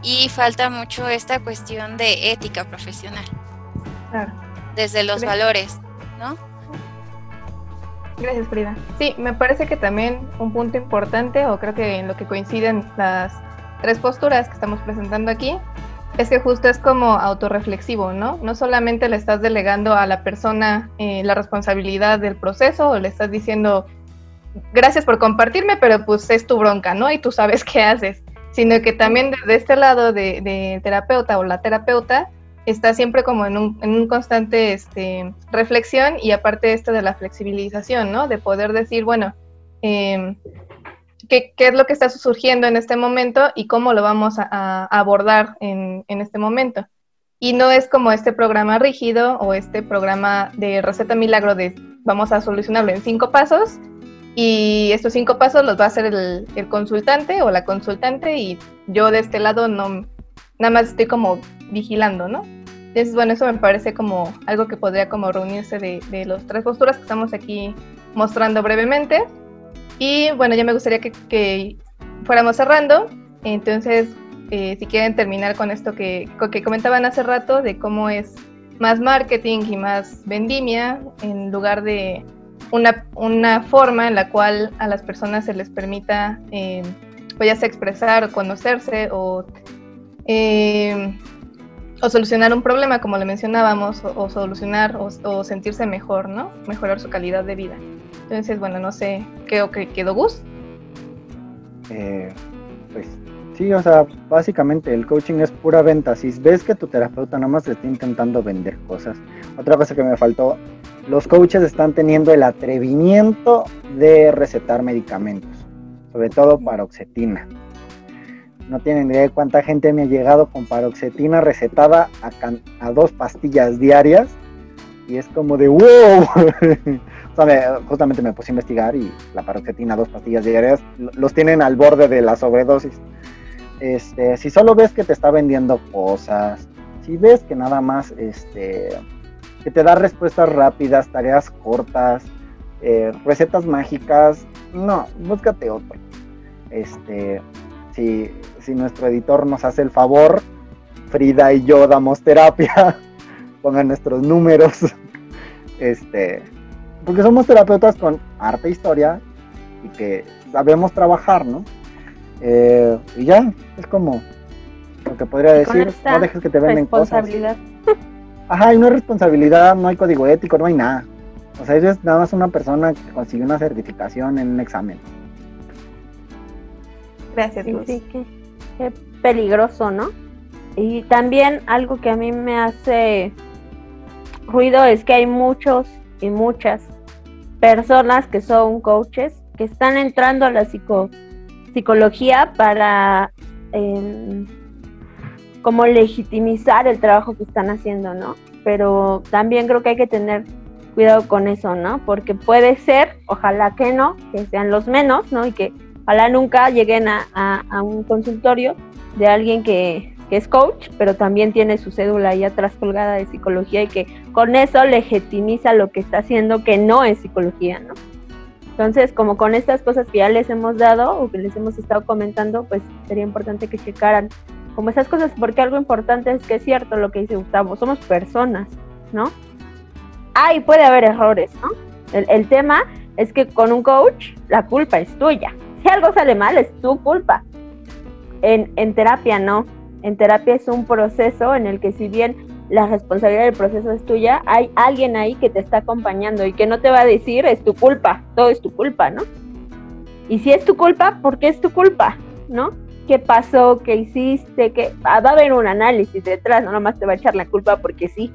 Speaker 4: y falta mucho esta cuestión de ética profesional. Claro. Desde los valores, ¿no?
Speaker 1: Gracias, Frida. Sí, me parece que también un punto importante, o creo que en lo que coinciden las tres posturas que estamos presentando aquí, es que justo es como autorreflexivo, ¿no? No solamente le estás delegando a la persona eh, la responsabilidad del proceso o le estás diciendo, gracias por compartirme, pero pues es tu bronca, ¿no? Y tú sabes qué haces, sino que también desde este lado de, terapeuta o la terapeuta está siempre como en un, en un constante este, reflexión y aparte esto de la flexibilización, ¿no? De poder decir, bueno, eh, qué, es lo que está surgiendo en este momento y cómo lo vamos a, abordar en, este momento. Y no es como este programa rígido o este programa de receta milagro de vamos a solucionarlo en cinco pasos y estos cinco pasos los va a hacer el, consultante o la consultante y yo de este lado no, nada más estoy como vigilando, ¿no? Entonces, bueno, eso me parece como algo que podría como reunirse de, de las tres posturas que estamos aquí mostrando brevemente. Y bueno, ya me gustaría que, fuéramos cerrando. Entonces, eh, si quieren terminar con esto que, que comentaban hace rato, de cómo es más marketing y más vendimia, en lugar de una, una forma en la cual a las personas se les permita, eh, pues sea expresar, conocerse o, eh, o solucionar un problema, como le mencionábamos, o, solucionar o, o, sentirse mejor, ¿no? Mejorar su calidad de vida. Entonces, bueno, no sé, ¿qué que quedó Gus?
Speaker 2: Eh, sí, o sea, básicamente el coaching es pura venta. Si ves que tu terapeuta nada más está intentando vender cosas. Otra cosa que me faltó, los coaches están teniendo el atrevimiento de recetar medicamentos, sobre todo paroxetina. No tienen idea de cuánta gente me ha llegado con paroxetina recetada a, a dos pastillas diarias y es como de wow. justamente me puse a investigar y la paroxetina, dos pastillas diarias, los tienen al borde de la sobredosis. Este, si solo ves que te está vendiendo cosas, si ves que nada más este, que te da respuestas rápidas, tareas cortas, eh, recetas mágicas, no, búscate otro. Este, si, si nuestro editor nos hace el favor, Frida y yo damos terapia, pongan nuestros números. Este, porque somos terapeutas con arte e historia y que sabemos trabajar, ¿no? Eh, y ya, es como lo que podría decir, no dejes que te venden cosas. Ajá, y no hay responsabilidad, no hay código ético, no hay nada. O sea, es nada más una persona que consiguió una certificación en un examen.
Speaker 1: Gracias,
Speaker 3: sí, sí qué peligroso, ¿no? Y también algo que a mí me hace ruido es que hay muchos y muchas personas que son coaches que están entrando a la psicología para em, como legitimizar el trabajo que están haciendo, ¿no? Pero también creo que hay que tener cuidado con eso, ¿no? Porque puede ser, ojalá que no, que sean los menos, ¿no? Y que ojalá nunca lleguen a un consultorio de alguien que, que es coach, pero también tiene su cédula ahí atrás colgada de psicología y que con eso legitimiza lo que está haciendo que no es psicología, ¿no? Entonces, como con estas cosas que ya les hemos dado o que les hemos estado comentando, pues sería importante que checaran como esas cosas, porque algo importante es que es cierto lo que dice Gustavo, somos personas, ¿no? Ah, y puede haber errores, ¿no? El, el tema es que con un coach la culpa es tuya. Si algo sale mal, es tu culpa. En, en terapia no en terapia es un proceso en el que si bien la responsabilidad del proceso es tuya, hay alguien ahí que te está acompañando y que no te va a decir es tu culpa, todo es tu culpa, ¿no? Y si es tu culpa, ¿por qué es tu culpa? ¿No? ¿Qué pasó? ¿Qué hiciste? ¿Qué? Ah, va a haber un análisis detrás, no nomás te va a echar la culpa porque sí.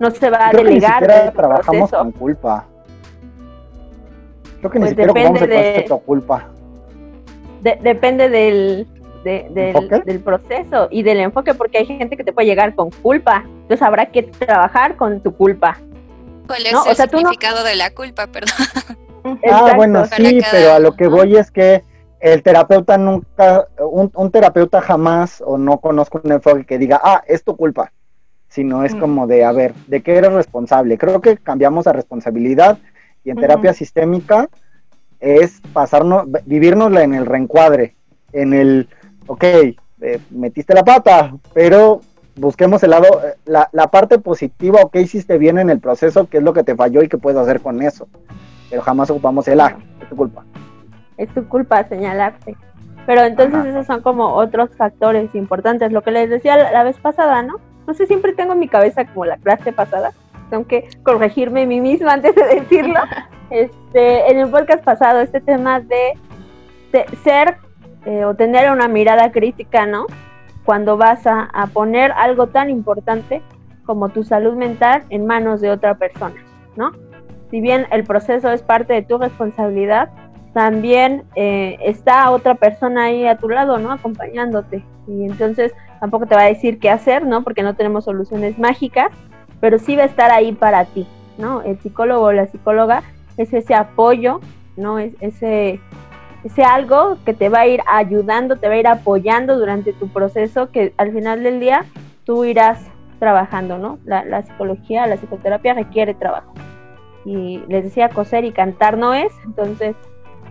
Speaker 3: No se va a delegar.
Speaker 2: Que ni trabajamos con culpa. Creo que ni pues siquiera depende de, culpa.
Speaker 3: depende del, del, proceso y del enfoque, porque hay gente que te puede llegar con culpa. Entonces habrá que trabajar con tu culpa.
Speaker 4: ¿Cuál es el significado de la culpa, perdón?
Speaker 2: Ah, bueno, sí, pero a lo que voy es que el terapeuta nunca, un, terapeuta jamás o no conozco un enfoque que diga, ah, es tu culpa, sino es como de, a ver, ¿de qué eres responsable? Creo que cambiamos a responsabilidad y en terapia sistémica es pasarnos, vivirnosla en el reencuadre, en el ok, eh, metiste la pata, pero busquemos el lado, eh, la, la, parte positiva o qué hiciste bien en el proceso, qué es lo que te falló y qué puedes hacer con eso. Pero jamás ocupamos el ah, es tu culpa.
Speaker 3: Es tu culpa señalarte. Pero entonces esos son como otros factores importantes. Lo que les decía la, vez pasada, ¿no? No sé, siempre tengo en mi cabeza como la clase pasada. Tengo que corregirme a mí misma antes de decirlo. este, en el podcast pasado, este tema de, ser eh, o tener una mirada crítica, ¿no? Cuando vas a, poner algo tan importante como tu salud mental en manos de otra persona, ¿no? Si bien el proceso es parte de tu responsabilidad, también eh, está otra persona ahí a tu lado, ¿no? Acompañándote. Y entonces tampoco te va a decir qué hacer, ¿no? Porque no tenemos soluciones mágicas, pero sí va a estar ahí para ti, ¿no? El psicólogo o la psicóloga es ese apoyo, ¿no? Es ese, ese algo que te va a ir ayudando, te va a ir apoyando durante tu proceso, que al final del día tú irás trabajando, ¿no? La, la psicología, la psicoterapia requiere trabajo. Y les decía, coser y cantar no es, entonces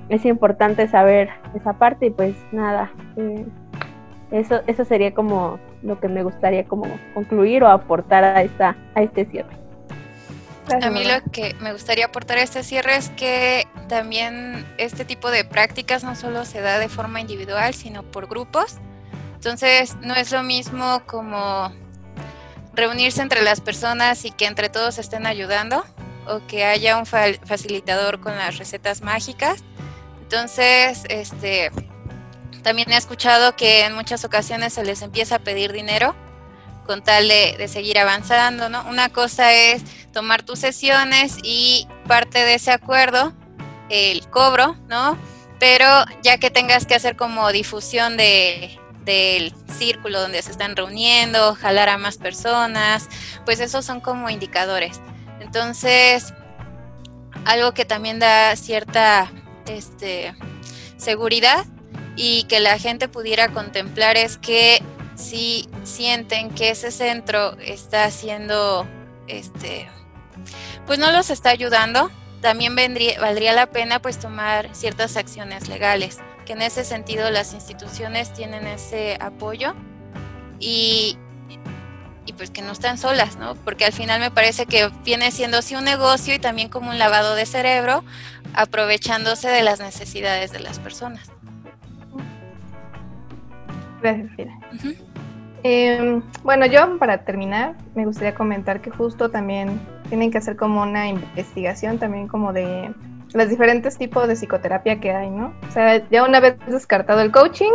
Speaker 3: es importante saber esa parte y pues nada, eh, eso, eso sería como lo que me gustaría como concluir o aportar a, esta, a este cierre.
Speaker 4: A mí lo que me gustaría aportar a este cierre es que también este tipo de prácticas no solo se da de forma individual, sino por grupos. Entonces, no es lo mismo como reunirse entre las personas y que entre todos estén ayudando o que haya un facilitador con las recetas mágicas, entonces, este, también he escuchado que en muchas ocasiones se les empieza a pedir dinero con tal de, seguir avanzando, ¿no? Una cosa es tomar tus sesiones y parte de ese acuerdo, el cobro, ¿no? Pero ya que tengas que hacer como difusión de, del círculo donde se están reuniendo, jalar a más personas, pues esos son como indicadores. Entonces, algo que también da cierta este, seguridad y que la gente pudiera contemplar es que si sienten que ese centro está haciendo, este, pues no los está ayudando, también vendría, valdría la pena pues tomar ciertas acciones legales, que en ese sentido las instituciones tienen ese apoyo y, y pues que no están solas, ¿no? Porque al final me parece que viene siendo así un negocio y también como un lavado de cerebro, aprovechándose de las necesidades de las personas.
Speaker 1: Gracias, em, bueno, yo para terminar me gustaría comentar que justo también tienen que hacer como una investigación también como de los diferentes tipos de psicoterapia que hay, ¿no? O sea, ya una vez descartado el coaching,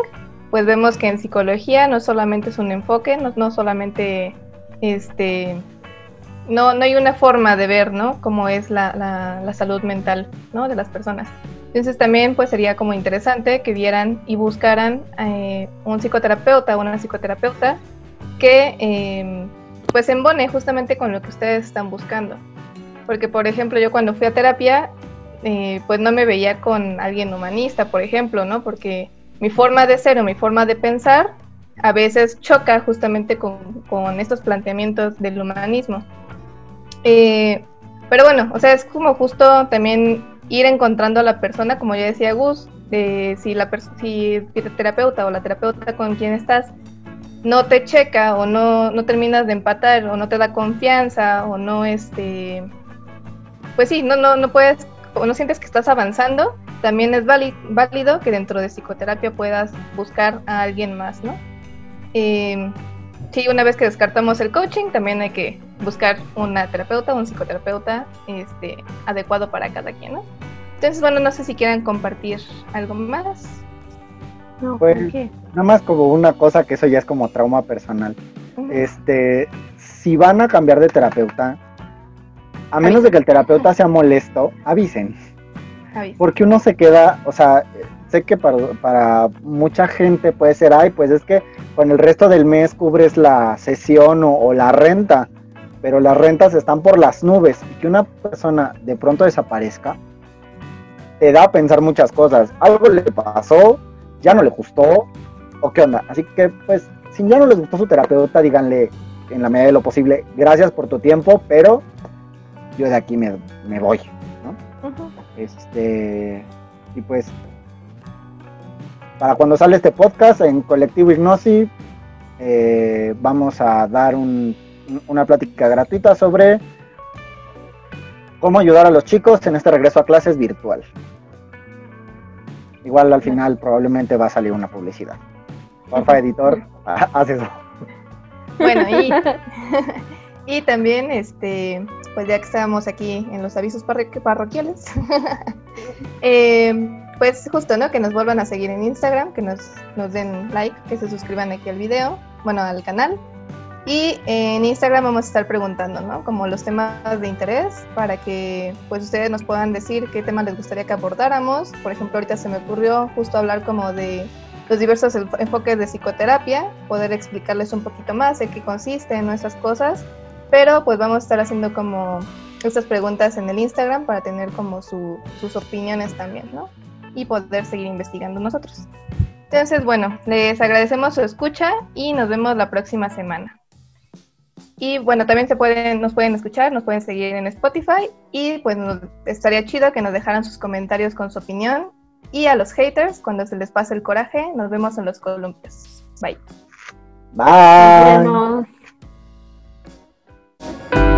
Speaker 1: pues vemos que en psicología no solamente es un enfoque, no, no solamente este no, no hay una forma de ver, ¿no? Cómo es la, la, salud mental, ¿no? De las personas. Entonces también pues sería como interesante que vieran y buscaran eh, un psicoterapeuta o una psicoterapeuta que eh, pues embone justamente con lo que ustedes están buscando. Porque por ejemplo yo cuando fui a terapia eh, pues no me veía con alguien humanista, por ejemplo, ¿no? Porque mi forma de ser o mi forma de pensar a veces choca justamente con, estos planteamientos del humanismo. Eh, pero bueno, o sea, es como justo también ir encontrando a la persona, como ya decía Gus, de si la si el terapeuta o la terapeuta con quien estás no te checa o no, no terminas de empatar o no te da confianza o no este pues sí, no, no, no puedes o no sientes que estás avanzando, también es válido que dentro de psicoterapia puedas buscar a alguien más, ¿no? Eh, sí, una vez que descartamos el coaching, también hay que buscar una terapeuta un psicoterapeuta este, adecuado para cada quien, ¿no? Entonces, bueno, no sé si quieran compartir algo más.
Speaker 2: No, pues, nada más como una cosa que eso ya es como trauma personal. Este, si van a cambiar de terapeuta, a menos de que el terapeuta sea molesto, avisen. avisen. Porque uno se queda, o sea, sé que para, mucha gente puede ser, ay, pues es que con el resto del mes cubres la sesión o, la renta, pero las rentas están por las nubes y que una persona de pronto desaparezca, te da a pensar muchas cosas. Algo le pasó, ya no le gustó, o qué onda. Así que, pues, si ya no les gustó su terapeuta, díganle en la medida de lo posible, gracias por tu tiempo, pero yo de aquí me, voy, ¿no? Este, y pues para cuando sale este podcast en Colectivo Ignosi, eh, vamos a dar una plática gratuita sobre cómo ayudar a los chicos en este regreso a clases virtual. Igual al final probablemente va a salir una publicidad. Porfa, editor, haz eso.
Speaker 1: Bueno, y, y también, este, pues ya que estábamos aquí en los avisos parroquiales, eh, pues justo, ¿no? Que nos vuelvan a seguir en Instagram, que nos, nos den like, que se suscriban aquí al video, bueno, al canal. Y en Instagram vamos a estar preguntando, ¿no? Como los temas de interés para que pues ustedes nos puedan decir qué temas les gustaría que abordáramos. Por ejemplo, ahorita se me ocurrió justo hablar como de los diversos enfoques de psicoterapia, poder explicarles un poquito más de qué consiste en nuestras cosas, pero pues vamos a estar haciendo como estas preguntas en el Instagram para tener como sus opiniones también, ¿no? Y poder seguir investigando nosotros. Entonces, bueno, les agradecemos su escucha y nos vemos la próxima semana. Y bueno, también se pueden, nos pueden escuchar, nos pueden seguir en Spotify y pues estaría chido que nos dejaran sus comentarios con su opinión. Y a los haters, cuando se les pase el coraje, nos vemos en los columpios. Bye.
Speaker 2: Bye. Nos vemos.